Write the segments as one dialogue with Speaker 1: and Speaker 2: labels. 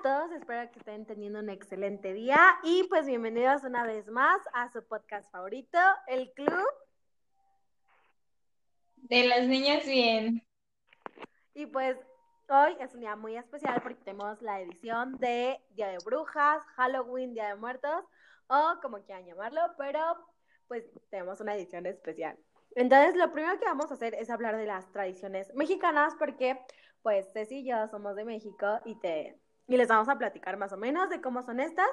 Speaker 1: A todos, espero que estén teniendo un excelente día y pues bienvenidos una vez más a su podcast favorito, El Club
Speaker 2: de las Niñas Bien.
Speaker 1: Y pues hoy es un día muy especial porque tenemos la edición de Día de Brujas, Halloween, Día de Muertos o como quieran llamarlo, pero pues tenemos una edición especial. Entonces lo primero que vamos a hacer es hablar de las tradiciones mexicanas porque pues Ceci y yo somos de México y te y les vamos a platicar más o menos de cómo son estas.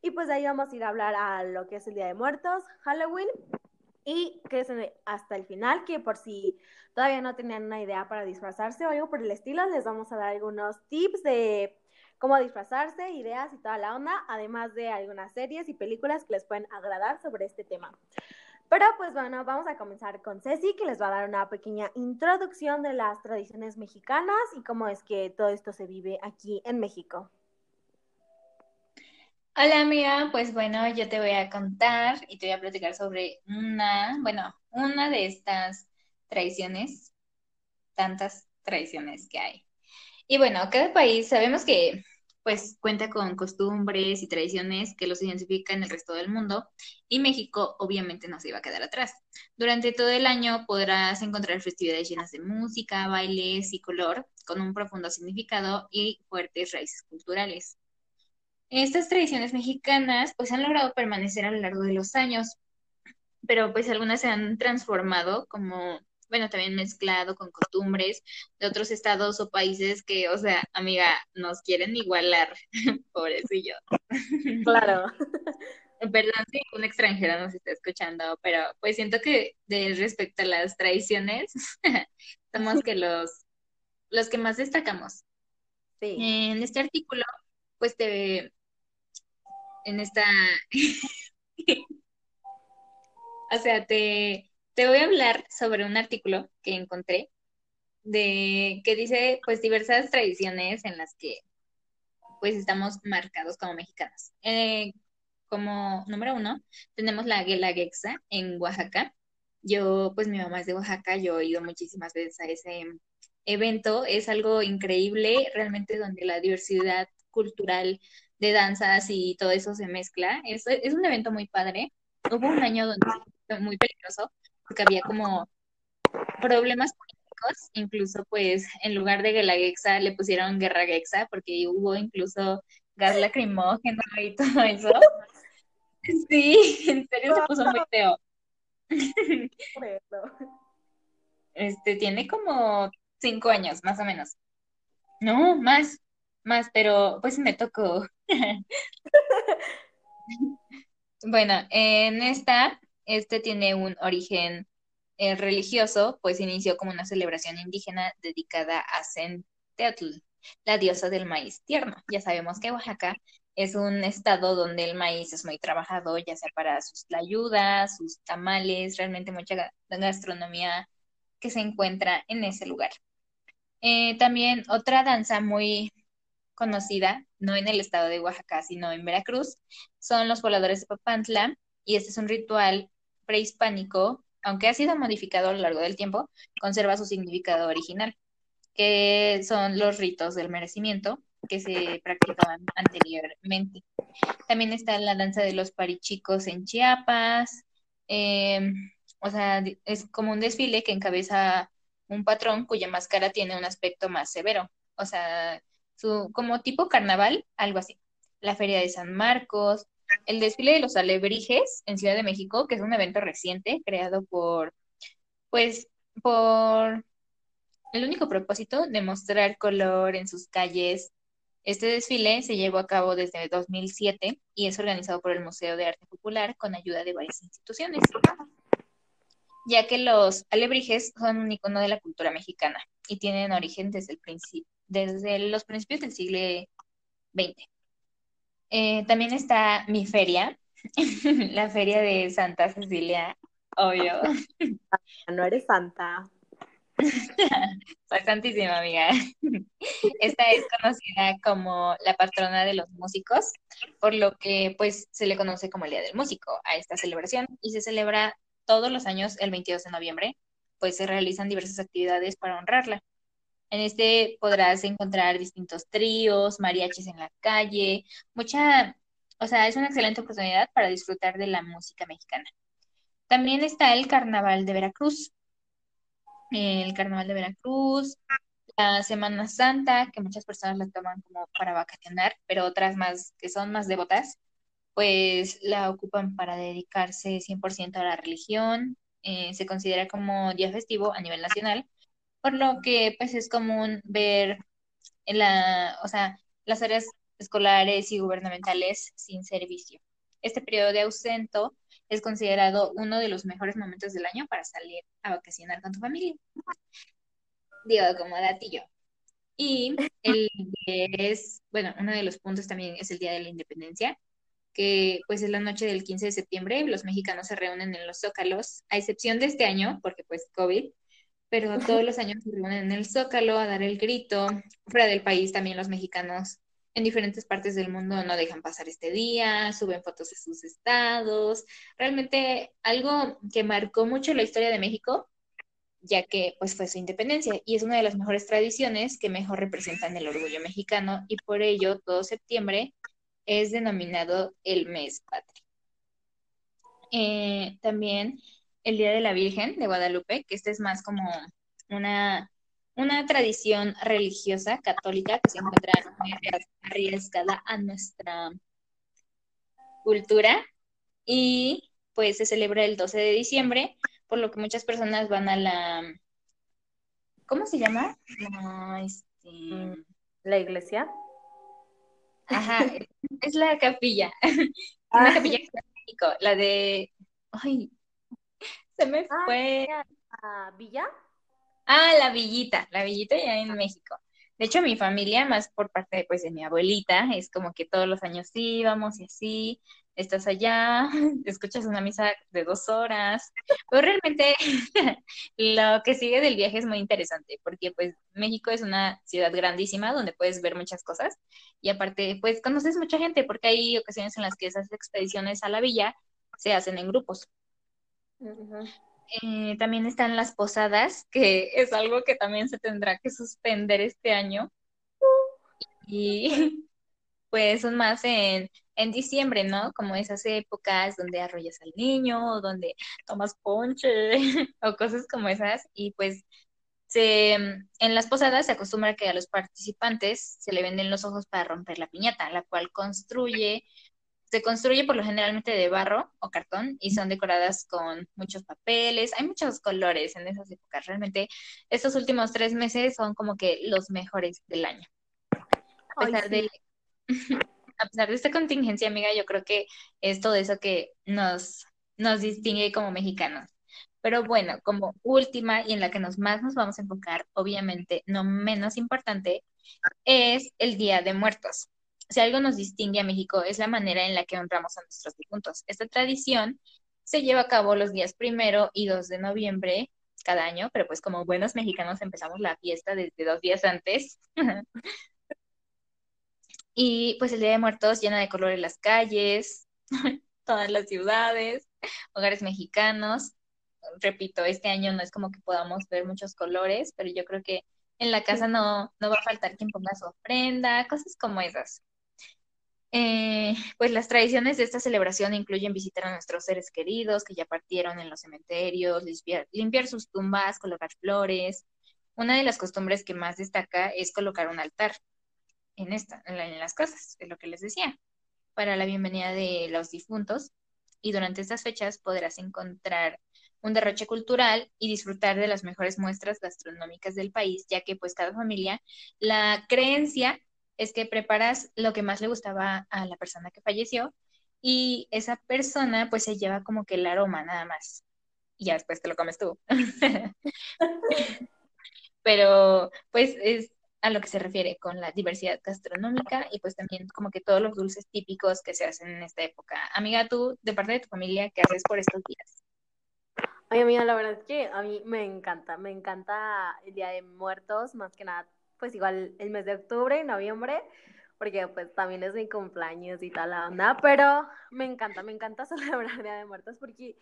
Speaker 1: Y pues de ahí vamos a ir a hablar a lo que es el Día de Muertos, Halloween, y que es hasta el final, que por si todavía no tenían una idea para disfrazarse o algo por el estilo, les vamos a dar algunos tips de cómo disfrazarse, ideas y toda la onda, además de algunas series y películas que les pueden agradar sobre este tema. Pero pues bueno, vamos a comenzar con Ceci, que les va a dar una pequeña introducción de las tradiciones mexicanas y cómo es que todo esto se vive aquí en México.
Speaker 2: Hola amiga, pues bueno, yo te voy a contar y te voy a platicar sobre una, bueno, una de estas tradiciones, tantas tradiciones que hay. Y bueno, cada país, sabemos que pues cuenta con costumbres y tradiciones que los identifican en el resto del mundo y México obviamente no se iba a quedar atrás. Durante todo el año podrás encontrar festividades llenas de música, bailes y color con un profundo significado y fuertes raíces culturales. Estas tradiciones mexicanas pues han logrado permanecer a lo largo de los años, pero pues algunas se han transformado como bueno, también mezclado con costumbres de otros estados o países que, o sea, amiga, nos quieren igualar, pobrecillo.
Speaker 1: Claro.
Speaker 2: Perdón si un extranjero nos está escuchando, pero pues siento que de respecto a las tradiciones, somos que los, los que más destacamos. Sí. En este artículo, pues te, en esta, o sea, te, te voy a hablar sobre un artículo que encontré de que dice pues diversas tradiciones en las que pues estamos marcados como mexicanos. Eh, como número uno, tenemos la Guelaguetza en Oaxaca. Yo, pues mi mamá es de Oaxaca, yo he ido muchísimas veces a ese evento. Es algo increíble, realmente donde la diversidad cultural de danzas y todo eso se mezcla. Es, es un evento muy padre. Hubo un año donde fue muy peligroso porque había como problemas políticos, incluso pues en lugar de Guelaguetza le pusieron Guerra Gexa, porque hubo incluso gas lacrimógeno y todo eso. Sí, en serio se puso muy feo. Este tiene como cinco años, más o menos. No, más, más, pero pues me tocó. bueno, en esta este tiene un origen eh, religioso, pues inició como una celebración indígena dedicada a Centeotl, la diosa del maíz tierno. Ya sabemos que Oaxaca es un estado donde el maíz es muy trabajado, ya sea para sus ayudas, sus tamales, realmente mucha gastronomía que se encuentra en ese lugar. Eh, también otra danza muy conocida, no en el estado de Oaxaca, sino en Veracruz, son los voladores de Papantla, y este es un ritual prehispánico, aunque ha sido modificado a lo largo del tiempo, conserva su significado original, que son los ritos del merecimiento que se practicaban anteriormente. También está la danza de los parichicos en Chiapas, em, o sea, es como un desfile que encabeza un patrón cuya máscara tiene un aspecto más severo, o sea, su, como tipo carnaval, algo así. La Feria de San Marcos, el desfile de los alebrijes en Ciudad de México, que es un evento reciente creado por, pues, por el único propósito de mostrar color en sus calles. Este desfile se llevó a cabo desde 2007 y es organizado por el Museo de Arte Popular con ayuda de varias instituciones, ya que los alebrijes son un icono de la cultura mexicana y tienen origen desde, el desde los principios del siglo XX. Eh, también está mi feria, la feria de Santa Cecilia, obvio.
Speaker 1: No eres santa.
Speaker 2: Soy santísima, amiga. Esta es conocida como la patrona de los músicos, por lo que pues se le conoce como el Día del Músico a esta celebración y se celebra todos los años el 22 de noviembre, pues se realizan diversas actividades para honrarla. En este podrás encontrar distintos tríos, mariachis en la calle, mucha, o sea, es una excelente oportunidad para disfrutar de la música mexicana. También está el Carnaval de Veracruz. El Carnaval de Veracruz, la Semana Santa, que muchas personas la toman como para vacacionar, pero otras más que son más devotas, pues la ocupan para dedicarse 100% a la religión. Eh, se considera como día festivo a nivel nacional, por lo que pues es común ver en la, o sea, las áreas escolares y gubernamentales sin servicio. Este periodo de ausento es considerado uno de los mejores momentos del año para salir a vacacionar con tu familia. Digo, como datillo. Y el es, bueno, uno de los puntos también es el Día de la Independencia, que pues es la noche del 15 de septiembre, los mexicanos se reúnen en los zócalos, a excepción de este año, porque pues COVID, pero todos los años se reúnen en el zócalo a dar el grito. Fuera del país también los mexicanos en diferentes partes del mundo no dejan pasar este día, suben fotos de sus estados. Realmente algo que marcó mucho la historia de México, ya que pues fue su independencia y es una de las mejores tradiciones que mejor representan el orgullo mexicano y por ello todo septiembre es denominado el mes patrio. Eh, también el Día de la Virgen de Guadalupe, que este es más como una una tradición religiosa católica que se encuentra muy arriesgada a nuestra cultura y pues se celebra el 12 de diciembre, por lo que muchas personas van a la, ¿cómo se llama?
Speaker 1: La, este... ¿La iglesia.
Speaker 2: Ajá, es la capilla. Una ah. capilla la de, ay, se me ah, fue.
Speaker 1: ¿Villa?
Speaker 2: Ah, la villita, la villita ya en México. De hecho, mi familia, más por parte pues, de mi abuelita, es como que todos los años íbamos y así, estás allá, escuchas una misa de dos horas, pero realmente lo que sigue del viaje es muy interesante, porque pues México es una ciudad grandísima donde puedes ver muchas cosas y aparte pues conoces mucha gente, porque hay ocasiones en las que esas expediciones a la villa se hacen en grupos. Eh, también están las posadas, que es algo que también se tendrá que suspender este año. Y pues son más en, en diciembre, ¿no? Como esas épocas donde arrollas al niño, donde tomas ponche, o cosas como esas. Y pues se, en las posadas se acostumbra que a los participantes se le venden los ojos para romper la piñata, la cual construye se construye por lo generalmente de barro o cartón y son decoradas con muchos papeles. Hay muchos colores en esas épocas. Realmente estos últimos tres meses son como que los mejores del año. A pesar, de, a pesar de esta contingencia, amiga, yo creo que es todo eso que nos, nos distingue como mexicanos. Pero bueno, como última y en la que nos más nos vamos a enfocar, obviamente no menos importante, es el Día de Muertos si algo nos distingue a México es la manera en la que honramos a nuestros difuntos. Esta tradición se lleva a cabo los días primero y 2 de noviembre cada año, pero pues como buenos mexicanos empezamos la fiesta desde dos días antes. y pues el Día de Muertos llena de colores las calles, todas las ciudades, hogares mexicanos. Repito, este año no es como que podamos ver muchos colores, pero yo creo que en la casa no, no va a faltar quien ponga su ofrenda, cosas como esas. Eh, pues las tradiciones de esta celebración incluyen visitar a nuestros seres queridos que ya partieron en los cementerios, limpiar, sus tumbas, colocar flores. Una de las costumbres que más destaca es colocar un altar en, esta, en, las casas, es lo que les decía, para la bienvenida de los difuntos. Y durante estas fechas podrás encontrar un derroche cultural y disfrutar de las mejores muestras gastronómicas del país, ya que pues cada familia, la creencia es que preparas lo que más le gustaba a la persona que falleció y esa persona pues se lleva como que el aroma nada más y ya después te lo comes tú. Pero pues es a lo que se refiere con la diversidad gastronómica y pues también como que todos los dulces típicos que se hacen en esta época. Amiga, tú, de parte de tu familia, ¿qué haces por estos días?
Speaker 1: Ay, amiga, la verdad es que a mí me encanta, me encanta el Día de Muertos, más que nada pues igual el mes de octubre y noviembre, porque pues también es mi cumpleaños y tal la onda, pero me encanta, me encanta celebrar Día de Muertos porque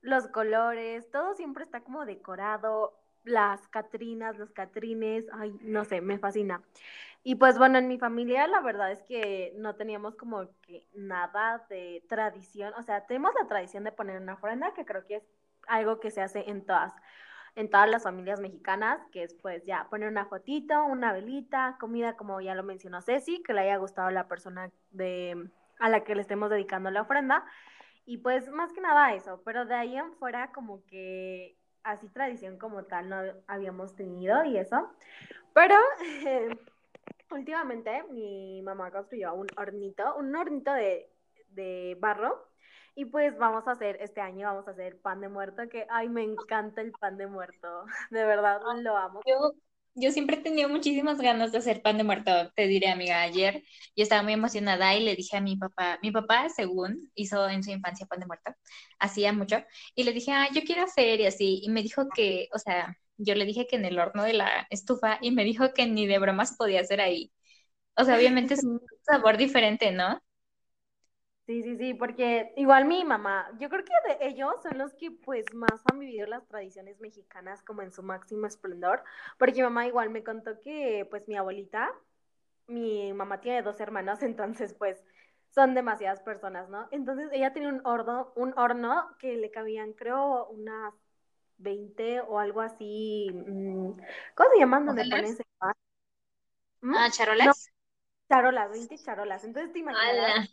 Speaker 1: los colores, todo siempre está como decorado, las Catrinas, los Catrines, ay, no sé, me fascina. Y pues bueno, en mi familia la verdad es que no teníamos como que nada de tradición, o sea, tenemos la tradición de poner una ofrenda, que creo que es algo que se hace en todas, en todas las familias mexicanas, que es pues ya poner una fotito, una velita, comida, como ya lo mencionó Ceci, que le haya gustado la persona de, a la que le estemos dedicando la ofrenda. Y pues más que nada eso, pero de ahí en fuera como que así tradición como tal no habíamos tenido y eso. Pero últimamente mi mamá construyó un hornito, un hornito de, de barro. Y pues vamos a hacer, este año vamos a hacer pan de muerto, que ay, me encanta el pan de muerto, de verdad lo amo.
Speaker 2: Yo, yo siempre he tenido muchísimas ganas de hacer pan de muerto, te diré, amiga, ayer yo estaba muy emocionada y le dije a mi papá, mi papá, según hizo en su infancia pan de muerto, hacía mucho, y le dije, ah, yo quiero hacer y así, y me dijo que, o sea, yo le dije que en el horno de la estufa y me dijo que ni de bromas podía hacer ahí. O sea, obviamente es un sabor diferente, ¿no?
Speaker 1: Sí, sí, sí, porque igual mi mamá, yo creo que de ellos son los que pues más han vivido las tradiciones mexicanas como en su máximo esplendor, porque mi mamá igual me contó que pues mi abuelita, mi mamá tiene dos hermanos, entonces pues son demasiadas personas, ¿no? Entonces ella tiene un horno, un horno que le cabían creo unas 20 o algo así, mm, ¿cómo se llaman donde pones
Speaker 2: ¿Mm? Ah, charolas.
Speaker 1: charolas, 20 charolas, entonces te imaginas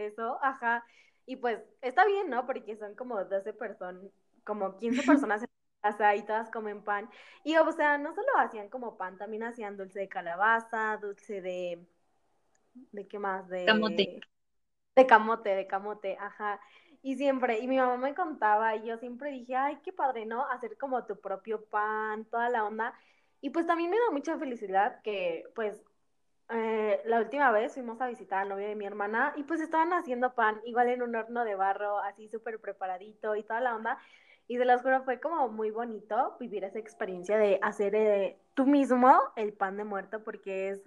Speaker 1: eso, ajá. Y pues está bien, ¿no? Porque son como 12 personas, como 15 personas en casa y todas comen pan. Y o sea, no solo hacían como pan, también hacían dulce de calabaza, dulce de... ¿De qué más? De...
Speaker 2: Camote.
Speaker 1: De camote, de camote, ajá. Y siempre, y mi mamá me contaba, y yo siempre dije, ay, qué padre, ¿no? Hacer como tu propio pan, toda la onda. Y pues también me da mucha felicidad que, pues, eh, la última vez fuimos a visitar al novio de mi hermana y pues estaban haciendo pan, igual en un horno de barro, así súper preparadito y toda la onda. Y de los juro, fue como muy bonito vivir esa experiencia de hacer eh, tú mismo el pan de muerto, porque es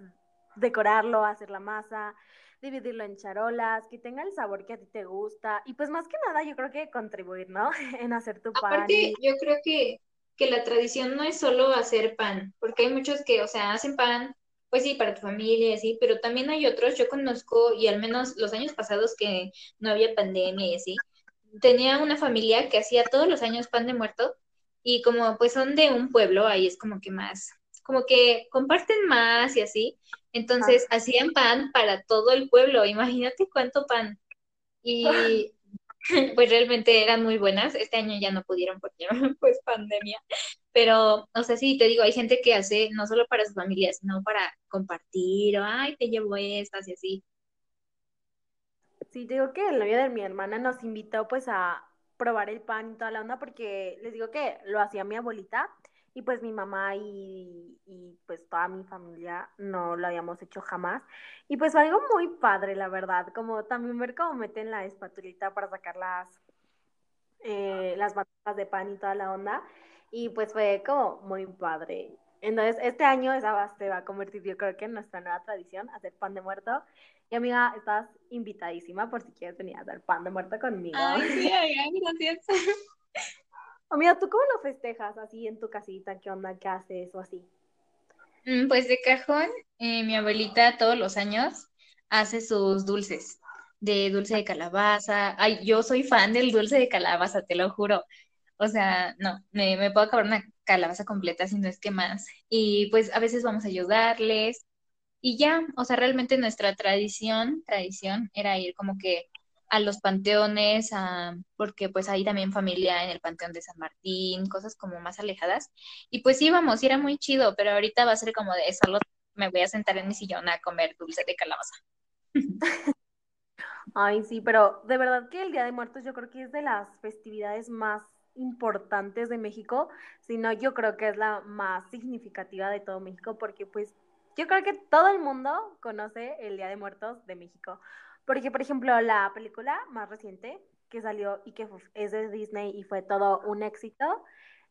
Speaker 1: decorarlo, hacer la masa, dividirlo en charolas, que tenga el sabor que a ti te gusta. Y pues más que nada, yo creo que contribuir, ¿no? en hacer tu pan.
Speaker 2: Aparte, yo creo que, que la tradición no es solo hacer pan, porque hay muchos que, o sea, hacen pan pues sí, para tu familia y así, pero también hay otros, yo conozco, y al menos los años pasados que no había pandemia y así, tenía una familia que hacía todos los años pan de muerto, y como pues son de un pueblo, ahí es como que más, como que comparten más y así, entonces ah. hacían pan para todo el pueblo, imagínate cuánto pan. Y pues realmente eran muy buenas. Este año ya no pudieron porque pues pandemia. Pero, o sea, sí, te digo, hay gente que hace no solo para su familia, sino para compartir, o ay, te llevo estas y así.
Speaker 1: Sí, te digo que el novio de mi hermana nos invitó pues a probar el pan y toda la onda porque les digo que lo hacía mi abuelita y pues mi mamá y, pues toda mi familia no lo habíamos hecho jamás. Y pues fue algo muy padre, la verdad, como también ver cómo meten la espatulita para sacar las, eh, las batatas de pan y toda la onda. Y pues fue como muy padre. Entonces, este año esa se va a convertir, yo creo que en nuestra nueva tradición, hacer pan de muerto. Y amiga, estás invitadísima por si quieres venir a hacer pan de muerto conmigo.
Speaker 2: Ay, sí, gracias.
Speaker 1: Amiga, ¿tú cómo lo festejas así en tu casita? ¿Qué onda? ¿Qué haces o así?
Speaker 2: Mm, pues de cajón, eh, mi abuelita todos los años hace sus dulces, de dulce de calabaza. Ay, yo soy fan del dulce de calabaza, te lo juro. O sea, no, me, me puedo acabar una calabaza completa si no es que más. Y pues a veces vamos a ayudarles. Y ya, o sea, realmente nuestra tradición, tradición era ir como que a los panteones, porque pues hay también familia en el Panteón de San Martín, cosas como más alejadas. Y pues íbamos, y era muy chido, pero ahorita va a ser como de solo me voy a sentar en mi sillón a comer dulce de calabaza.
Speaker 1: Ay, sí, pero de verdad que el Día de Muertos yo creo que es de las festividades más importantes de México, sino yo creo que es la más significativa de todo México, porque pues yo creo que todo el mundo conoce el Día de Muertos de México. Porque, por ejemplo, la película más reciente que salió y que es de Disney y fue todo un éxito,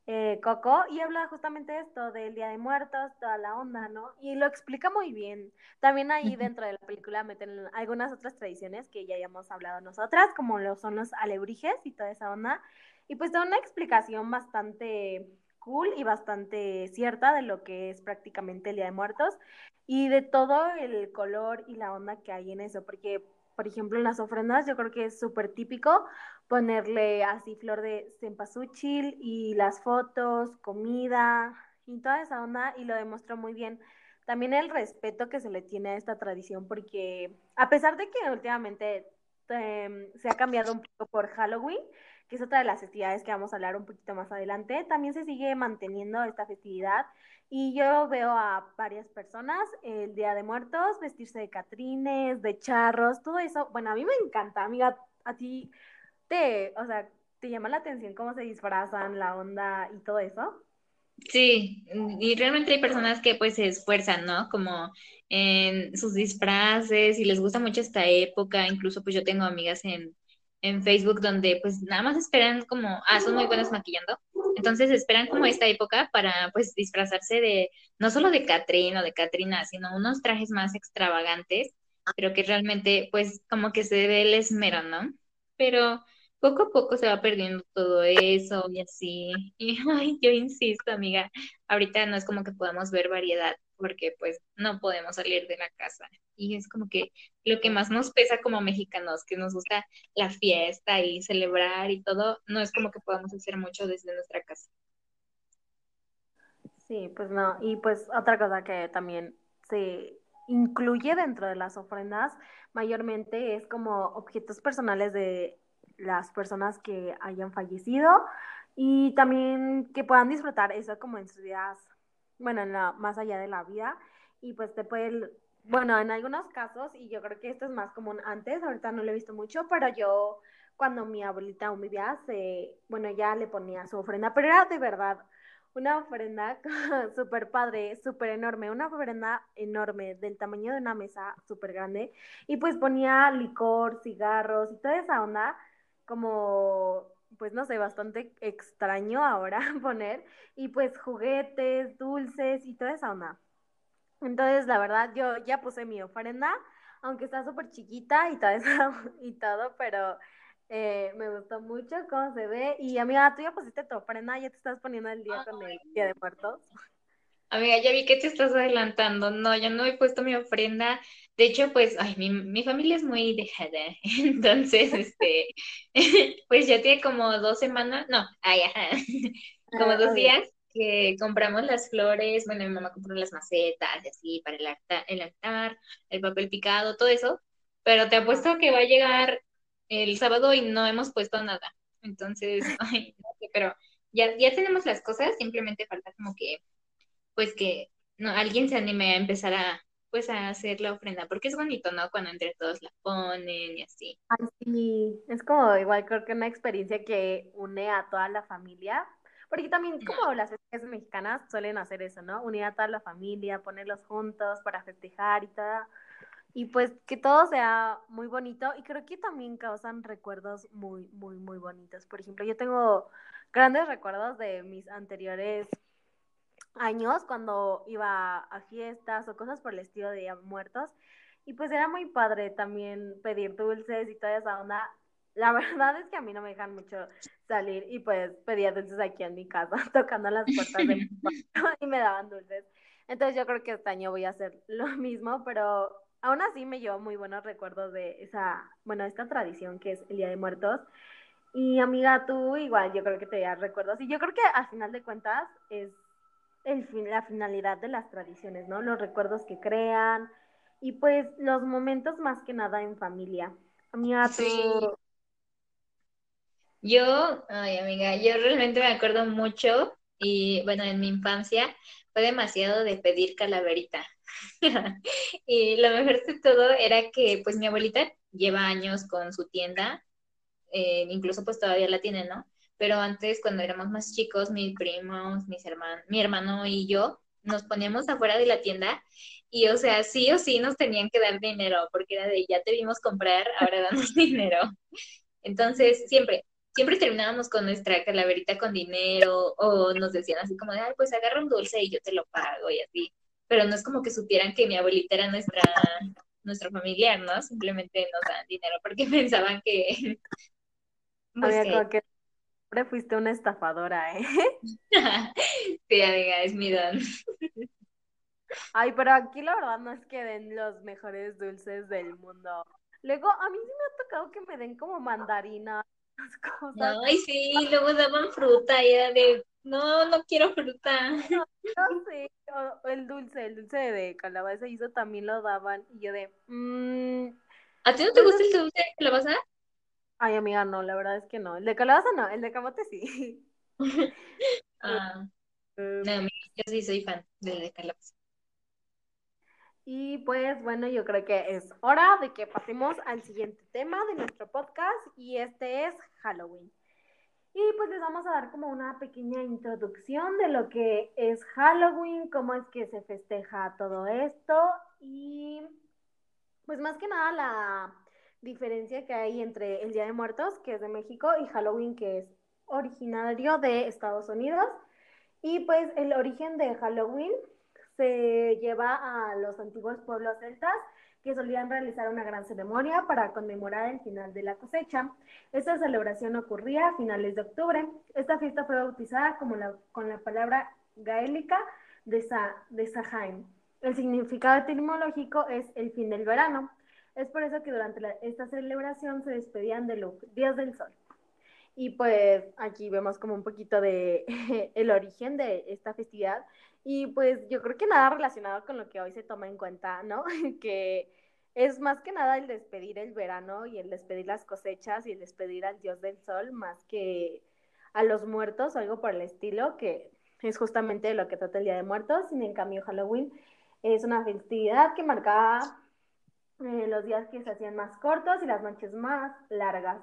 Speaker 1: eh, Coco, y habla justamente de esto, del Día de Muertos, toda la onda, ¿no? Y lo explica muy bien. También ahí dentro de la película meten algunas otras tradiciones que ya hayamos hablado nosotras, como lo son los alebrijes y toda esa onda. Y pues da una explicación bastante cool y bastante cierta de lo que es prácticamente el Día de Muertos y de todo el color y la onda que hay en eso, porque, por ejemplo, en las ofrendas yo creo que es súper típico ponerle así flor de cempasúchil y las fotos, comida y toda esa onda y lo demostró muy bien. También el respeto que se le tiene a esta tradición, porque a pesar de que últimamente em, se ha cambiado un poco por Halloween, que es otra de las festividades que vamos a hablar un poquito más adelante, también se sigue manteniendo esta festividad y yo veo a varias personas el Día de Muertos vestirse de catrines, de charros, todo eso. Bueno, a mí me encanta, amiga, a ti te, o sea, te llama la atención cómo se disfrazan, la onda y todo eso.
Speaker 2: Sí, y realmente hay personas que pues se esfuerzan, ¿no? Como en sus disfraces y les gusta mucho esta época, incluso pues yo tengo amigas en, en Facebook donde pues nada más esperan como, ah, son muy buenas maquillando, entonces esperan como esta época para pues disfrazarse de, no solo de Catrín o de Catrina, sino unos trajes más extravagantes, pero que realmente pues como que se ve el esmero, ¿no? Pero poco a poco se va perdiendo todo eso y así. Y ay, yo insisto, amiga, ahorita no es como que podamos ver variedad porque pues no podemos salir de la casa. Y es como que lo que más nos pesa como mexicanos, que nos gusta la fiesta y celebrar y todo, no es como que podamos hacer mucho desde nuestra casa.
Speaker 1: Sí, pues no. Y pues otra cosa que también se incluye dentro de las ofrendas mayormente es como objetos personales de las personas que hayan fallecido y también que puedan disfrutar eso como en sus días, bueno, en la, más allá de la vida y pues te puede, bueno, en algunos casos, y yo creo que esto es más común antes, ahorita no lo he visto mucho, pero yo cuando mi abuelita aún vivía, se, bueno, ya le ponía su ofrenda, pero era de verdad una ofrenda súper padre, súper enorme, una ofrenda enorme del tamaño de una mesa súper grande y pues ponía licor, cigarros y toda esa onda como, pues no sé, bastante extraño ahora poner, y pues juguetes, dulces y toda esa onda. Entonces, la verdad, yo ya puse mi ofrenda, aunque está súper chiquita y todo eso, y todo, pero eh, me gustó mucho cómo se ve. Y amiga, tú ya pusiste tu ofrenda, ya te estás poniendo el día con el Día de Muertos.
Speaker 2: Amiga, ya vi que te estás adelantando. No, yo no he puesto mi ofrenda. De hecho, pues, ay, mi, mi familia es muy dejada. Entonces, este, pues ya tiene como dos semanas, no, ay, ajá, como ah, dos días que compramos las flores. Bueno, mi mamá compró las macetas y así para el altar, el altar, el papel picado, todo eso. Pero te apuesto que va a llegar el sábado y no hemos puesto nada. Entonces, ay, no sé, pero ya, ya tenemos las cosas, simplemente falta como que pues que no, alguien se anime a empezar a, pues a hacer la ofrenda, porque es bonito, ¿no? Cuando entre todos la ponen y así.
Speaker 1: sí, es como igual creo que una experiencia que une a toda la familia, porque también como las mexicanas suelen hacer eso, ¿no? Unir a toda la familia, ponerlos juntos para festejar y todo. Y pues que todo sea muy bonito y creo que también causan recuerdos muy, muy, muy bonitos. Por ejemplo, yo tengo grandes recuerdos de mis anteriores años cuando iba a fiestas o cosas por el estilo de muertos. Y pues era muy padre también pedir dulces y toda esa onda. La verdad es que a mí no me dejan mucho salir y pues pedía dulces aquí en mi casa, tocando las puertas de mi cuarto y me daban dulces. Entonces yo creo que este año voy a hacer lo mismo, pero aún así me llevo muy buenos recuerdos de esa, bueno, esta tradición que es el Día de Muertos. Y amiga, tú igual yo creo que te das recuerdos. Y yo creo que al final de cuentas es el fin, la finalidad de las tradiciones, ¿no? Los recuerdos que crean y pues los momentos más que nada en familia. Amiga, sí.
Speaker 2: Yo, ay amiga, yo realmente me acuerdo mucho y bueno, en mi infancia fue demasiado de pedir calaverita. y lo mejor de todo era que pues mi abuelita lleva años con su tienda, eh, incluso pues todavía la tiene, ¿no? Pero antes cuando éramos más chicos, mis primos, mis hermanos, mi hermano y yo nos poníamos afuera de la tienda y o sea, sí o sí nos tenían que dar dinero porque era de ya te vimos comprar, ahora damos dinero. Entonces, siempre, siempre terminábamos con nuestra calaverita con dinero o nos decían así como de, ay, pues agarra un dulce y yo te lo pago y así. Pero no es como que supieran que mi abuelita era nuestra, nuestro familiar, ¿no? Simplemente nos dan dinero porque pensaban que...
Speaker 1: Pues, que Siempre fuiste una estafadora, ¿eh?
Speaker 2: sí, amiga, es mi don.
Speaker 1: Ay, pero aquí la verdad no es que den los mejores dulces del mundo. Luego, a mí sí me ha tocado que me den como mandarinas, cosas.
Speaker 2: Ay, sí, luego daban fruta y era de, no, no quiero fruta.
Speaker 1: No, sé, o el dulce, el dulce de calabaza y eso también lo daban. Y yo de, mmm,
Speaker 2: ¿A ti no te gusta el dulce de calabaza?
Speaker 1: Ay, amiga, no, la verdad es que no. El de calabaza no, el de camote sí.
Speaker 2: ah, no, amiga, yo sí soy fan del de calabaza.
Speaker 1: Y pues bueno, yo creo que es hora de que pasemos al siguiente tema de nuestro podcast y este es Halloween. Y pues les vamos a dar como una pequeña introducción de lo que es Halloween, cómo es que se festeja todo esto y pues más que nada la diferencia que hay entre el Día de Muertos, que es de México, y Halloween, que es originario de Estados Unidos. Y pues el origen de Halloween se lleva a los antiguos pueblos celtas que solían realizar una gran ceremonia para conmemorar el final de la cosecha. Esta celebración ocurría a finales de octubre. Esta fiesta fue bautizada como con la palabra gaélica de, Sa, de Sahain. El significado etimológico es el fin del verano. Es por eso que durante esta celebración se despedían de los días del sol. Y pues aquí vemos como un poquito de el origen de esta festividad. Y pues yo creo que nada relacionado con lo que hoy se toma en cuenta, ¿no? que es más que nada el despedir el verano y el despedir las cosechas y el despedir al dios del sol, más que a los muertos o algo por el estilo, que es justamente lo que trata el Día de Muertos. Sin en cambio, Halloween es una festividad que marcaba eh, los días que se hacían más cortos y las noches más largas.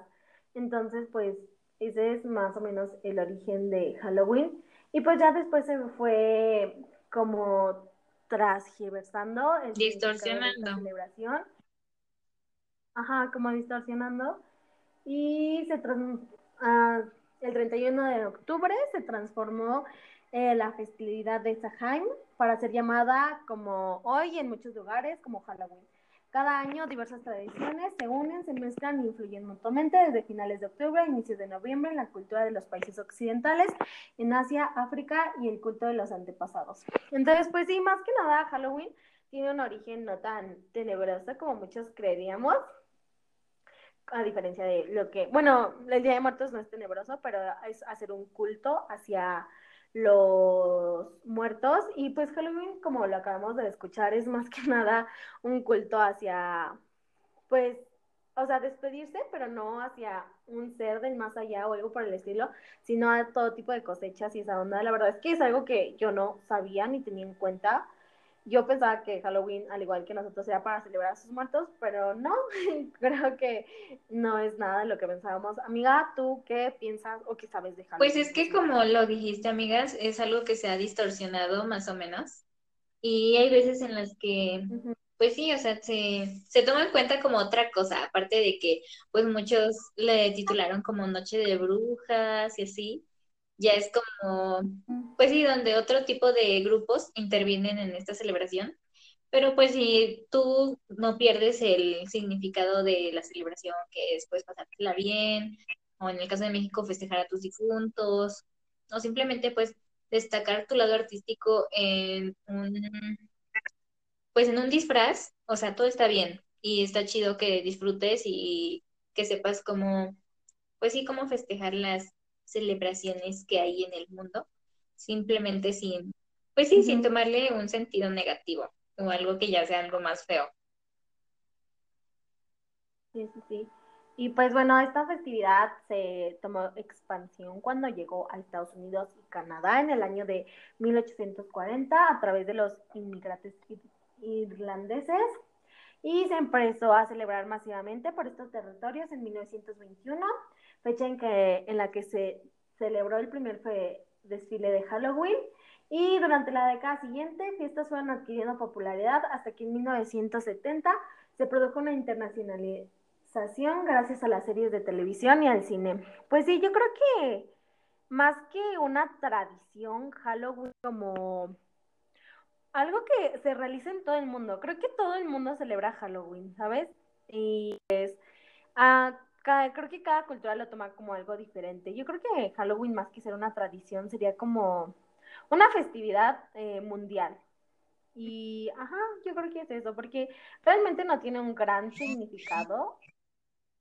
Speaker 1: Entonces, pues ese es más o menos el origen de Halloween. Y pues ya después se fue como transgiversando.
Speaker 2: distorsionando.
Speaker 1: La celebración. Ajá, como distorsionando. Y se uh, el 31 de octubre se transformó eh, la festividad de Sahain para ser llamada como hoy en muchos lugares como Halloween. Cada año diversas tradiciones se unen, se mezclan y influyen mutuamente desde finales de octubre a inicios de noviembre en la cultura de los países occidentales, en Asia, África y el culto de los antepasados. Entonces, pues sí, más que nada, Halloween tiene un origen no tan tenebroso como muchos creeríamos, a diferencia de lo que, bueno, el Día de Muertos no es tenebroso, pero es hacer un culto hacia los muertos y pues Halloween, como lo acabamos de escuchar, es más que nada un culto hacia, pues, o sea, despedirse, pero no hacia un ser del más allá o algo por el estilo, sino a todo tipo de cosechas y esa onda. La verdad es que es algo que yo no sabía ni tenía en cuenta yo pensaba que Halloween, al igual que nosotros, era para celebrar a sus muertos, pero no, creo que no es nada de lo que pensábamos. Amiga, ¿tú qué piensas o qué sabes de Halloween?
Speaker 2: Pues es que como lo dijiste, amigas, es algo que se ha distorsionado más o menos. Y hay veces en las que, pues sí, o sea, se, se toma en cuenta como otra cosa, aparte de que, pues muchos le titularon como Noche de Brujas y así ya es como, pues sí, donde otro tipo de grupos intervienen en esta celebración. Pero pues si tú no pierdes el significado de la celebración, que es pues pasártela bien, o en el caso de México festejar a tus difuntos, o simplemente pues destacar tu lado artístico en un, pues en un disfraz, o sea, todo está bien y está chido que disfrutes y que sepas cómo, pues sí, cómo festejar las celebraciones que hay en el mundo, simplemente sin, pues sí, sin tomarle un sentido negativo o algo que ya sea algo más feo.
Speaker 1: Sí, sí, sí. Y pues bueno, esta festividad se tomó expansión cuando llegó a Estados Unidos y Canadá en el año de 1840 a través de los inmigrantes irlandeses y se empezó a celebrar masivamente por estos territorios en 1921 fecha en, que, en la que se celebró el primer desfile de Halloween. Y durante la década siguiente, fiestas fueron adquiriendo popularidad hasta que en 1970 se produjo una internacionalización gracias a las series de televisión y al cine. Pues sí, yo creo que más que una tradición, Halloween como algo que se realiza en todo el mundo. Creo que todo el mundo celebra Halloween, ¿sabes? Y es, ah, creo que cada cultura lo toma como algo diferente. Yo creo que Halloween, más que ser una tradición, sería como una festividad eh, mundial. Y, ajá, yo creo que es eso, porque realmente no tiene un gran significado,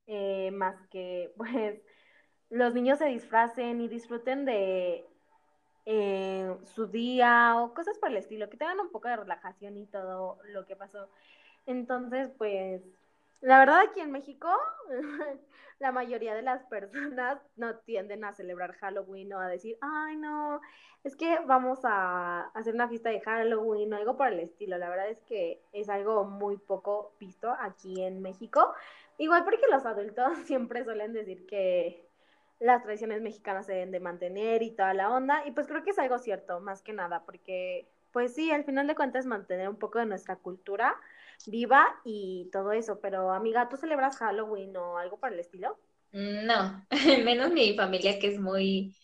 Speaker 1: eh, más que, pues, los niños se disfracen y disfruten de eh, su día o cosas por el estilo, que tengan un poco de relajación y todo lo que pasó. Entonces, pues, la verdad aquí en México, la mayoría de las personas no tienden a celebrar Halloween o a decir, ay no, es que vamos a hacer una fiesta de Halloween o algo por el estilo. La verdad es que es algo muy poco visto aquí en México. Igual porque los adultos siempre suelen decir que las tradiciones mexicanas se deben de mantener y toda la onda. Y pues creo que es algo cierto, más que nada, porque pues sí, al final de cuentas mantener un poco de nuestra cultura viva y todo eso. Pero amiga, ¿tú celebras Halloween o algo por el estilo?
Speaker 2: No, menos mi familia que es muy,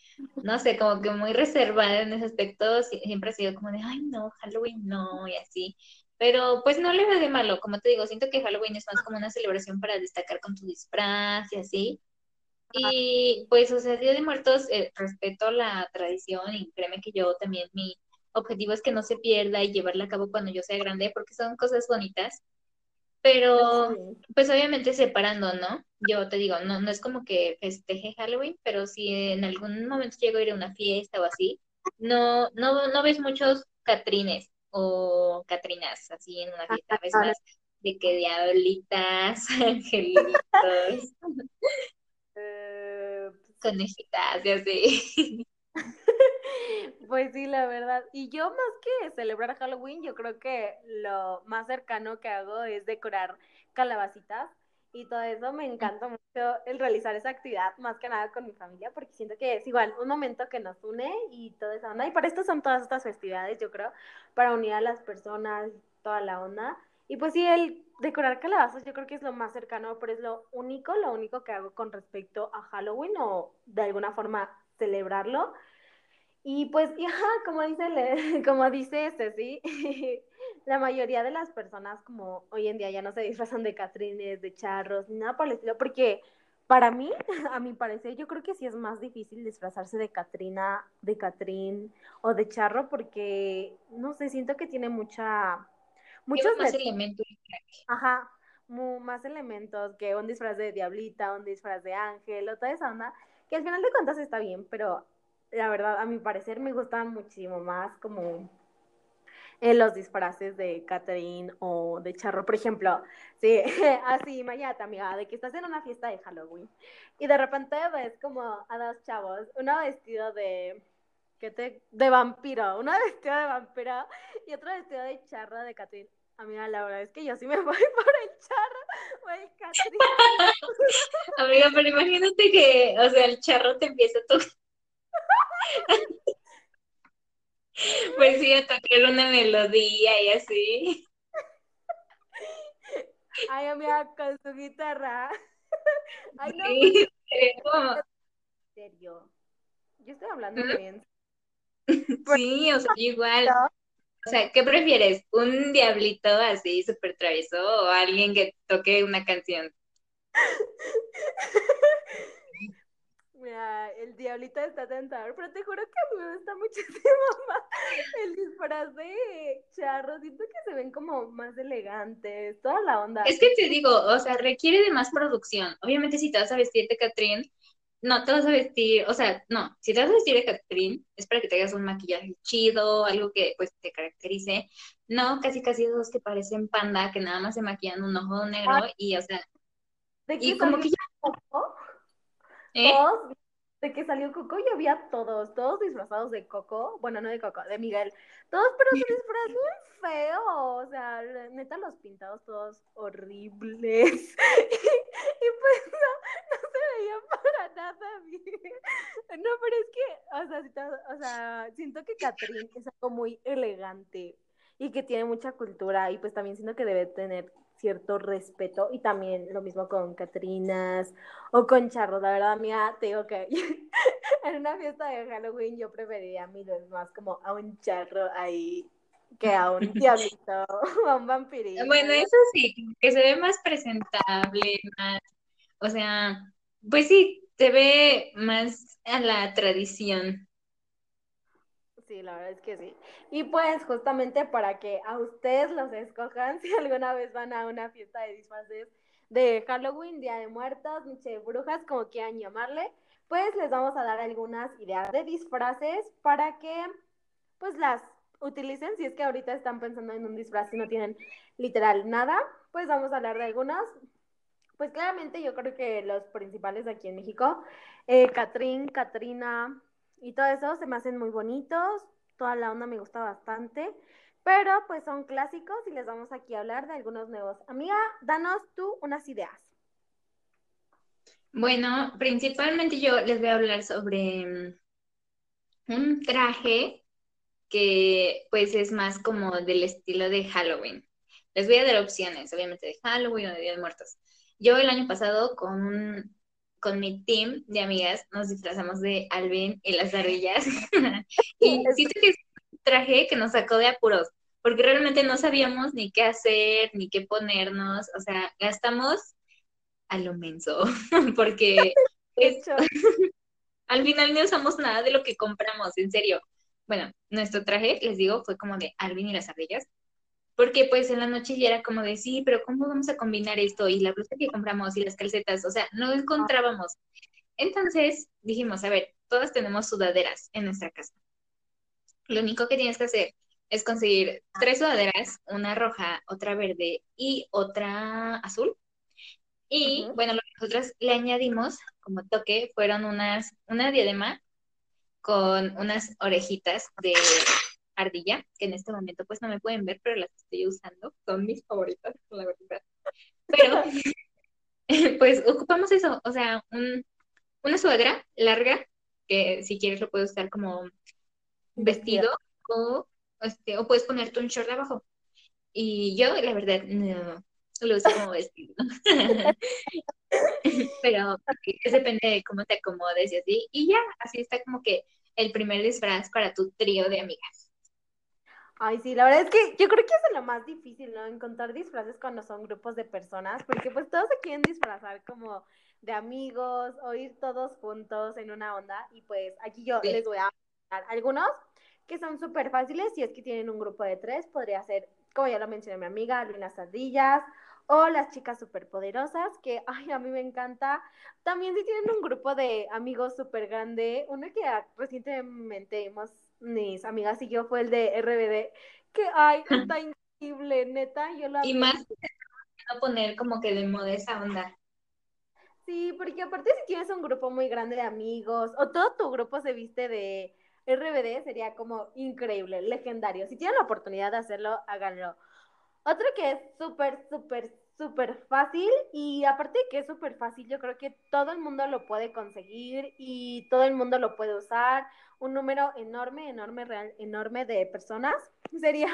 Speaker 2: no sé, como que muy reservada en ese aspecto, siempre ha sido como de, ay no, Halloween no, y así. Pero pues no le veo de malo, como te digo, siento que Halloween es más como una celebración para destacar con tu disfraz y así. Y pues, o sea, Día de Muertos, eh, respeto la tradición y créeme que yo también mi objetivo es que no se pierda y llevarla a cabo cuando yo sea grande, porque son cosas bonitas. Pero, pues obviamente separando, ¿no? Yo te digo, no, no es como que festeje Halloween, pero si en algún momento llego a ir a una fiesta o así, no, no, no ves muchos Catrines o Catrinas así en una fiesta, ves más de que diablitas, angelitos. Eh, conejitas y así.
Speaker 1: Pues sí, la verdad. Y yo más que celebrar Halloween, yo creo que lo más cercano que hago es decorar calabacitas y todo eso. Me encanta mucho el realizar esa actividad, más que nada con mi familia, porque siento que es igual un momento que nos une y toda esa onda. Y para esto son todas estas festividades, yo creo, para unir a las personas, toda la onda. Y pues sí, el decorar calabazas yo creo que es lo más cercano, pero es lo único, lo único que hago con respecto a Halloween o de alguna forma celebrarlo. Y pues, ajá, como dice, como dice este, sí, la mayoría de las personas como hoy en día ya no se disfrazan de catrines, de charros, ni nada por el estilo, porque para mí, a mi parecer, yo creo que sí es más difícil disfrazarse de Catrina, de Catrín o de charro, porque, no sé, siento que tiene mucha
Speaker 2: muchos más elementos.
Speaker 1: Ajá, más elementos que un disfraz de diablita, un disfraz de ángel o toda esa onda, que al final de cuentas está bien, pero la verdad, a mi parecer me gustan muchísimo más como eh, los disfraces de Catherine o de Charro, por ejemplo, sí, así, Mayata, amiga, de que estás en una fiesta de Halloween y de repente ves como a dos chavos, uno vestido de que te, de vampiro, uno vestido de vampiro y otro vestido de charro de Catherine. Amiga, la verdad es que yo sí me voy por el charro o el.
Speaker 2: Amiga, pero imagínate que, o sea, el charro te empieza a tocar. Pues sí, a tocar una melodía y así.
Speaker 1: Ay, amiga, con su guitarra. Ay, no.
Speaker 2: Sí,
Speaker 1: ¿En serio? Yo estoy hablando ¿Mm? bien.
Speaker 2: Sí, o sea, igual. O sea, ¿qué prefieres? ¿Un diablito así súper travieso o alguien que toque una canción?
Speaker 1: Mira, el diablito está tentador, pero te juro que a mí me gusta muchísimo más el disfraz de charro. Siento que se ven como más elegantes, toda la onda.
Speaker 2: Es que te digo, o sea, requiere de más producción. Obviamente, si te vas a vestir de Catrín, no te vas a vestir, o sea, no, si te vas a vestir de Catherine, es para que te hagas un maquillaje chido, algo que pues te caracterice, no casi casi esos que parecen panda, que nada más se maquillan un ojo negro y, o sea,
Speaker 1: ¿De y como que ya... ¿Eh? de que salió Coco, yo vi a todos, todos disfrazados de Coco, bueno, no de Coco, de Miguel, todos, pero su disfraz muy feo, o sea, neta los pintados todos horribles, y, pues no, no se veía para nada bien, no, pero es que, o sea, o sea siento que Catherine es algo muy elegante y que tiene mucha cultura, y pues también siento que debe tener cierto respeto y también lo mismo con Catrinas o con Charro, la verdad mía, te digo que en una fiesta de Halloween yo preferiría mil veces más como a un charro ahí que a un diablito o a un vampirito.
Speaker 2: Bueno, eso sí, que se ve más presentable, más, O sea, pues sí, se ve más a la tradición.
Speaker 1: Sí, la verdad es que sí. Y pues justamente para que a ustedes los escojan si alguna vez van a una fiesta de disfraces de Halloween, Día de Muertos, Noche de Brujas, como quieran llamarle, pues les vamos a dar algunas ideas de disfraces para que pues las utilicen. Si es que ahorita están pensando en un disfraz y no tienen literal nada, pues vamos a hablar de algunas. Pues claramente yo creo que los principales aquí en México, eh, Catrín, Katrina y todo eso se me hacen muy bonitos. Toda la onda me gusta bastante. Pero pues son clásicos y les vamos aquí a hablar de algunos nuevos. Amiga, danos tú unas ideas.
Speaker 2: Bueno, principalmente yo les voy a hablar sobre mm, un traje que pues es más como del estilo de Halloween. Les voy a dar opciones, obviamente, de Halloween o de Día de Muertos. Yo el año pasado con, con mi team de amigas nos disfrazamos de Alvin y las ardillas. y siento que es un traje que nos sacó de apuros, porque realmente no sabíamos ni qué hacer, ni qué ponernos. O sea, gastamos a lo menso, porque pues, al final no usamos nada de lo que compramos, en serio. Bueno, nuestro traje, les digo, fue como de Alvin y las ardillas, porque pues en la noche ya era como de, sí, pero ¿cómo vamos a combinar esto? Y la blusa que compramos y las calcetas, o sea, no encontrábamos. Entonces dijimos, a ver, todas tenemos sudaderas en nuestra casa. Lo único que tienes que hacer es conseguir tres sudaderas, una roja, otra verde y otra azul. Y bueno, lo que nosotros le añadimos como toque fueron unas, una diadema con unas orejitas de ardilla, que en este momento pues no me pueden ver, pero las estoy usando, son mis favoritas, la verdad. Pero pues ocupamos eso, o sea, un, una sudadera larga, que si quieres lo puedes usar como vestido, o, este, o puedes ponerte un short abajo. Y yo, la verdad, no, lo uso como vestido. Pero depende de cómo te acomodes y así. Y ya, así está como que el primer disfraz para tu trío de amigas.
Speaker 1: Ay, sí, la verdad es que yo creo que es lo más difícil, ¿no? Encontrar disfraces cuando son grupos de personas, porque pues todos se quieren disfrazar como de amigos o ir todos juntos en una onda. Y pues aquí yo les voy a dar algunos que son súper fáciles. Si es que tienen un grupo de tres, podría ser, como ya lo mencioné mi amiga, Lunas Ardillas o las chicas superpoderosas, que ay, a mí me encanta. También si tienen un grupo de amigos súper grande, uno que recientemente hemos, mis amigas y yo, fue el de RBD, que ay, está increíble, neta, yo la...
Speaker 2: Y más a poner como que de moda esa onda.
Speaker 1: Sí, porque aparte si tienes un grupo muy grande de amigos, o todo tu grupo se viste de RBD, sería como increíble, legendario. Si tienen la oportunidad de hacerlo, háganlo. Otro que es súper, súper, súper fácil y aparte de que es súper fácil, yo creo que todo el mundo lo puede conseguir y todo el mundo lo puede usar. Un número enorme, enorme, real, enorme de personas sería,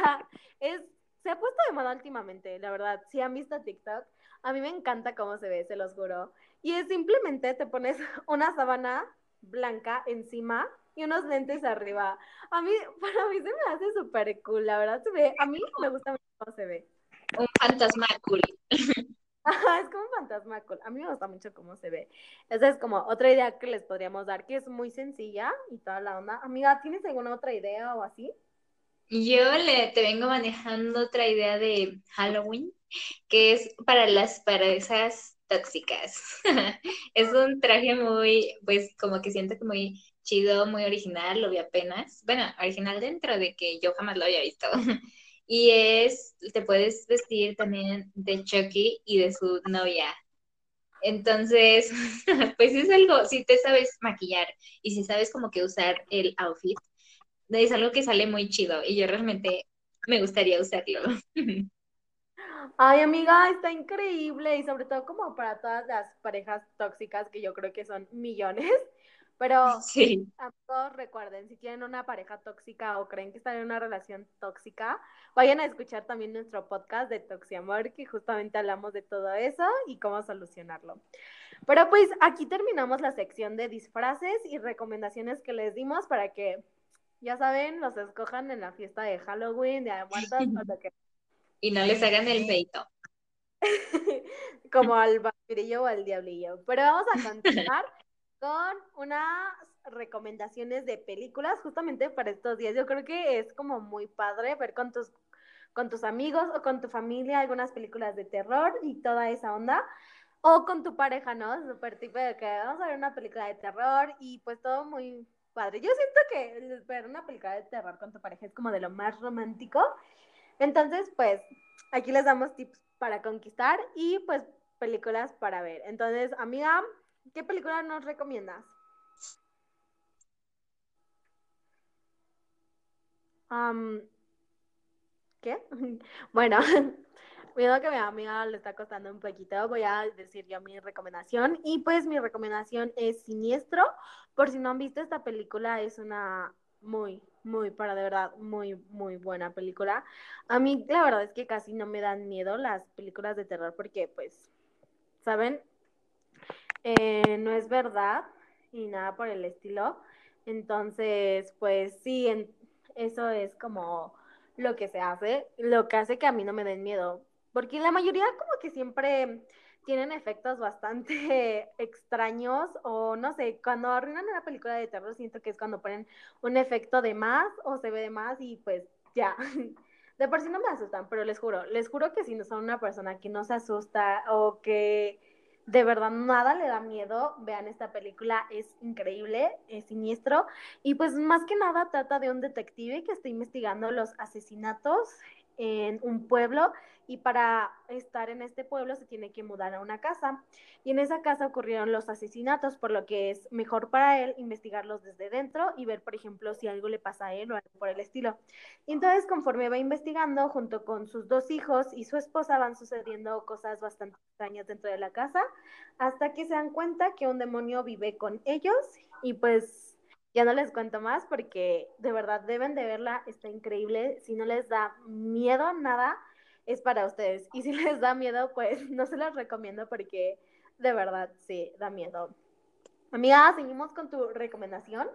Speaker 1: es, se ha puesto de moda últimamente, la verdad. Si han visto TikTok, a mí me encanta cómo se ve, se los juro. Y es simplemente te pones una sábana blanca encima y unos lentes arriba. A mí, para mí se me hace súper cool, la verdad se ve, a mí me gusta mucho cómo se ve.
Speaker 2: Un fantasma cool.
Speaker 1: Ajá, es como un fantasma cool. A mí me gusta mucho cómo se ve. Esa es como otra idea que les podríamos dar, que es muy sencilla y toda la onda. Amiga, ¿tienes alguna otra idea o así?
Speaker 2: Yo le te vengo manejando otra idea de Halloween, que es para las parejas tóxicas. es un traje muy, pues como que siento que muy chido, muy original, lo vi apenas. Bueno, original dentro de que yo jamás lo había visto. y es, te puedes vestir también de Chucky y de su novia. Entonces, pues es algo, si te sabes maquillar y si sabes como que usar el outfit, es algo que sale muy chido y yo realmente me gustaría usarlo.
Speaker 1: Ay, amiga, está increíble y sobre todo como para todas las parejas tóxicas que yo creo que son millones. Pero
Speaker 2: sí.
Speaker 1: todos recuerden, si tienen una pareja tóxica o creen que están en una relación tóxica, vayan a escuchar también nuestro podcast de Toxiamor, que justamente hablamos de todo eso y cómo solucionarlo. Pero pues aquí terminamos la sección de disfraces y recomendaciones que les dimos para que, ya saben, los escojan en la fiesta de Halloween, de Muertos o lo que
Speaker 2: y no les hagan el feito.
Speaker 1: como al vampirillo o al diablillo. Pero vamos a continuar con unas recomendaciones de películas justamente para estos días. Yo creo que es como muy padre ver con tus, con tus amigos o con tu familia algunas películas de terror y toda esa onda. O con tu pareja, ¿no? Súper tipo de que vamos a ver una película de terror y pues todo muy padre. Yo siento que ver una película de terror con tu pareja es como de lo más romántico. Entonces, pues, aquí les damos tips para conquistar y pues películas para ver. Entonces, amiga, ¿qué película nos recomiendas? ¿Qué? Bueno, Cuidado que mi amiga le está costando un poquito, voy a decir yo mi recomendación. Y pues mi recomendación es Siniestro. Por si no han visto esta película, es una muy, muy, para de verdad, muy, muy buena película. A mí la verdad es que casi no me dan miedo las películas de terror porque pues, ¿saben? Eh, no es verdad y nada por el estilo. Entonces, pues sí, eso es como lo que se hace, lo que hace que a mí no me den miedo. Porque la mayoría como que siempre tienen efectos bastante extraños o no sé, cuando arruinan una película de terror siento que es cuando ponen un efecto de más o se ve de más y pues ya. De por sí no me asustan, pero les juro, les juro que si no son una persona que no se asusta o que de verdad nada le da miedo, vean esta película, es increíble, es siniestro y pues más que nada trata de un detective que está investigando los asesinatos en un pueblo y para estar en este pueblo se tiene que mudar a una casa. Y en esa casa ocurrieron los asesinatos, por lo que es mejor para él investigarlos desde dentro y ver, por ejemplo, si algo le pasa a él o algo por el estilo. Y entonces, conforme va investigando, junto con sus dos hijos y su esposa, van sucediendo cosas bastante extrañas dentro de la casa, hasta que se dan cuenta que un demonio vive con ellos y pues ya no les cuento más porque de verdad deben de verla, está increíble. Si no les da miedo nada, es para ustedes. Y si les da miedo, pues no se las recomiendo porque de verdad sí, da miedo. Amiga, seguimos con tu recomendación.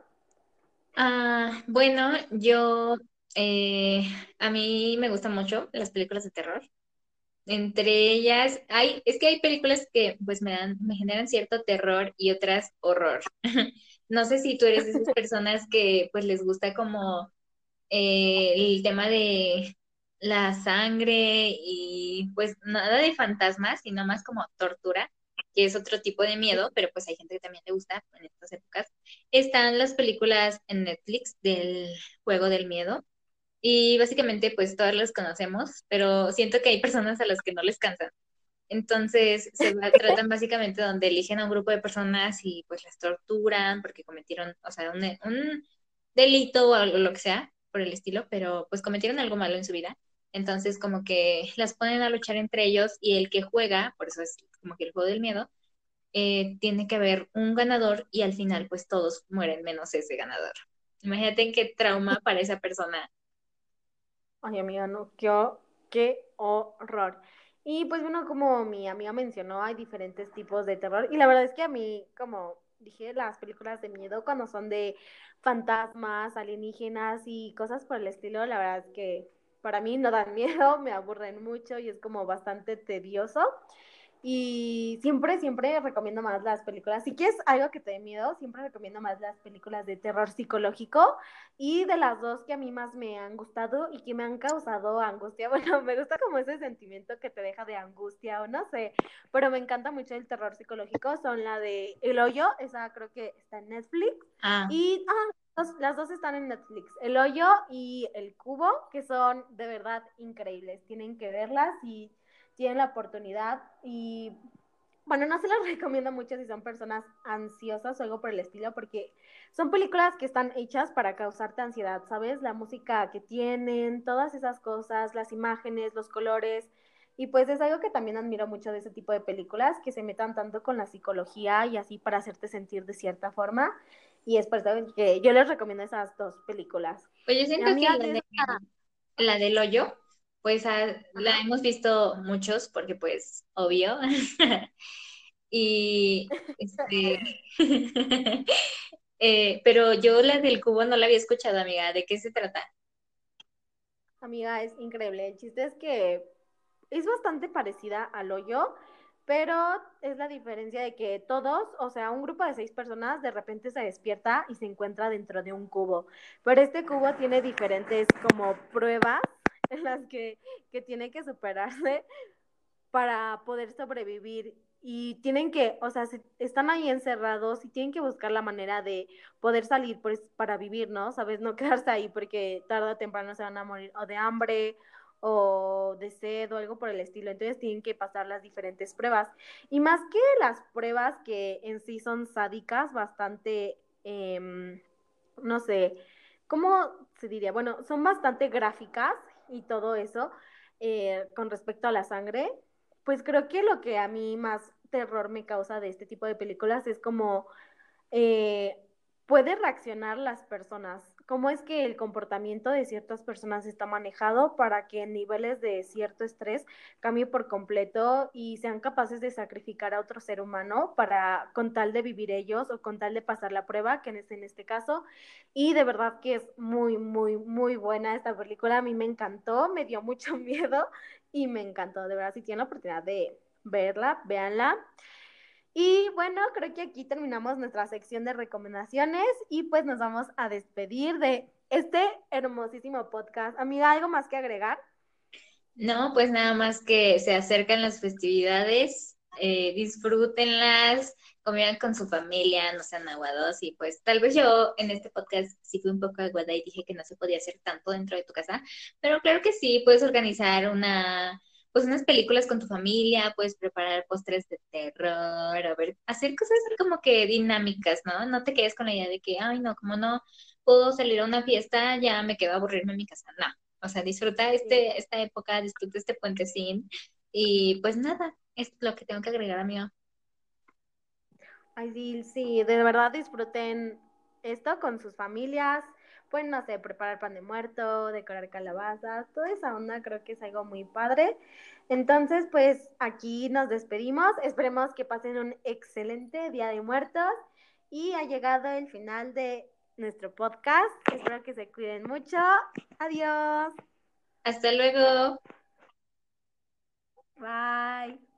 Speaker 2: Ah, bueno, yo, eh, a mí me gustan mucho las películas de terror. Entre ellas, hay, es que hay películas que pues me dan, me generan cierto terror y otras horror. No sé si tú eres de esas personas que pues les gusta como eh, el tema de la sangre y pues nada de fantasmas, sino más como tortura, que es otro tipo de miedo, pero pues hay gente que también le gusta en estas épocas. Están las películas en Netflix del juego del miedo y básicamente pues todas las conocemos, pero siento que hay personas a las que no les cansan. Entonces, se tratan básicamente donde eligen a un grupo de personas y pues las torturan porque cometieron, o sea, un, delito o algo, lo que sea por el estilo, pero pues cometieron algo malo en su vida. Entonces, como que las ponen a luchar entre ellos y el que juega, por eso es como que el juego del miedo, eh, tiene que haber un ganador y al final pues todos mueren menos ese ganador. Imagínate qué trauma para esa persona.
Speaker 1: Ay, amiga, no, qué, qué horror. Y pues bueno, como mi amiga mencionó, hay diferentes tipos de terror. Y la verdad es que a mí, como dije, las películas de miedo cuando son de fantasmas, alienígenas y cosas por el estilo, la verdad es que para mí no dan miedo, me aburren mucho y es como bastante tedioso. Y siempre, siempre recomiendo más las películas. Si quieres algo que te dé miedo, siempre recomiendo más las películas de terror psicológico. Y de las dos que a mí más me han gustado y que me han causado angustia. Bueno, me gusta como ese sentimiento que te deja de angustia o no sé. Pero me encanta mucho el terror psicológico. Son la de El Hoyo, esa creo que está en Netflix. Ah. Y ah, las dos están en Netflix. El Hoyo y El Cubo, que son de verdad increíbles. Tienen que verlas y tienen la oportunidad y bueno, no se las recomiendo mucho si son personas ansiosas o algo por el estilo, porque son películas que están hechas para causarte ansiedad, ¿sabes? La música que tienen, todas esas cosas, las imágenes, los colores. Y pues es algo que también admiro mucho de ese tipo de películas, que se metan tanto con la psicología y así para hacerte sentir de cierta forma. Y es por eso que yo les recomiendo esas dos películas.
Speaker 2: Pues yo siento que la del hoyo pues la hemos visto muchos, porque pues, obvio. y este, eh, pero yo la del cubo no la había escuchado, amiga. ¿De qué se trata?
Speaker 1: Amiga, es increíble. El chiste es que es bastante parecida al hoyo, pero es la diferencia de que todos, o sea, un grupo de seis personas de repente se despierta y se encuentra dentro de un cubo, pero este cubo tiene diferentes como pruebas en las que, que tiene que superarse para poder sobrevivir y tienen que, o sea, están ahí encerrados y tienen que buscar la manera de poder salir pues, para vivir, ¿no? Sabes, no quedarse ahí porque tarde o temprano se van a morir o de hambre o de sed o algo por el estilo. Entonces tienen que pasar las diferentes pruebas. Y más que las pruebas que en sí son sádicas, bastante, em, no sé, ¿cómo se diría? Bueno, son bastante gráficas y todo eso eh, con respecto a la sangre. Pues creo que lo que a mí más terror me causa de este tipo de películas es como eh, puede reaccionar las personas cómo es que el comportamiento de ciertas personas está manejado para que niveles de cierto estrés cambie por completo y sean capaces de sacrificar a otro ser humano para con tal de vivir ellos o con tal de pasar la prueba, que es en este caso. Y de verdad que es muy, muy, muy buena esta película. A mí me encantó, me dio mucho miedo y me encantó. De verdad, si tienen la oportunidad de verla, véanla. Y bueno, creo que aquí terminamos nuestra sección de recomendaciones y pues nos vamos a despedir de este hermosísimo podcast. Amiga, ¿algo más que agregar?
Speaker 2: No, pues nada más que se acercan las festividades, eh, disfrútenlas, convivan con su familia, no sean aguados y pues tal vez yo en este podcast sí fui un poco aguada y dije que no se podía hacer tanto dentro de tu casa, pero claro que sí, puedes organizar una pues unas películas con tu familia, puedes preparar postres de terror, a ver, hacer cosas como que dinámicas, ¿no? No te quedes con la idea de que, ay, no, como no puedo salir a una fiesta, ya me quedo a aburrirme en mi casa. No, o sea, disfruta este, esta época, disfruta este puentecín y pues nada, es lo que tengo que agregar, amigo.
Speaker 1: Ay, sí, sí, de verdad disfruten esto con sus familias, pues no sé, preparar pan de muerto, decorar calabazas, toda esa onda creo que es algo muy padre. Entonces, pues aquí nos despedimos, esperemos que pasen un excelente Día de Muertos y ha llegado el final de nuestro podcast. Espero que se cuiden mucho. Adiós.
Speaker 2: Hasta luego.
Speaker 1: Bye.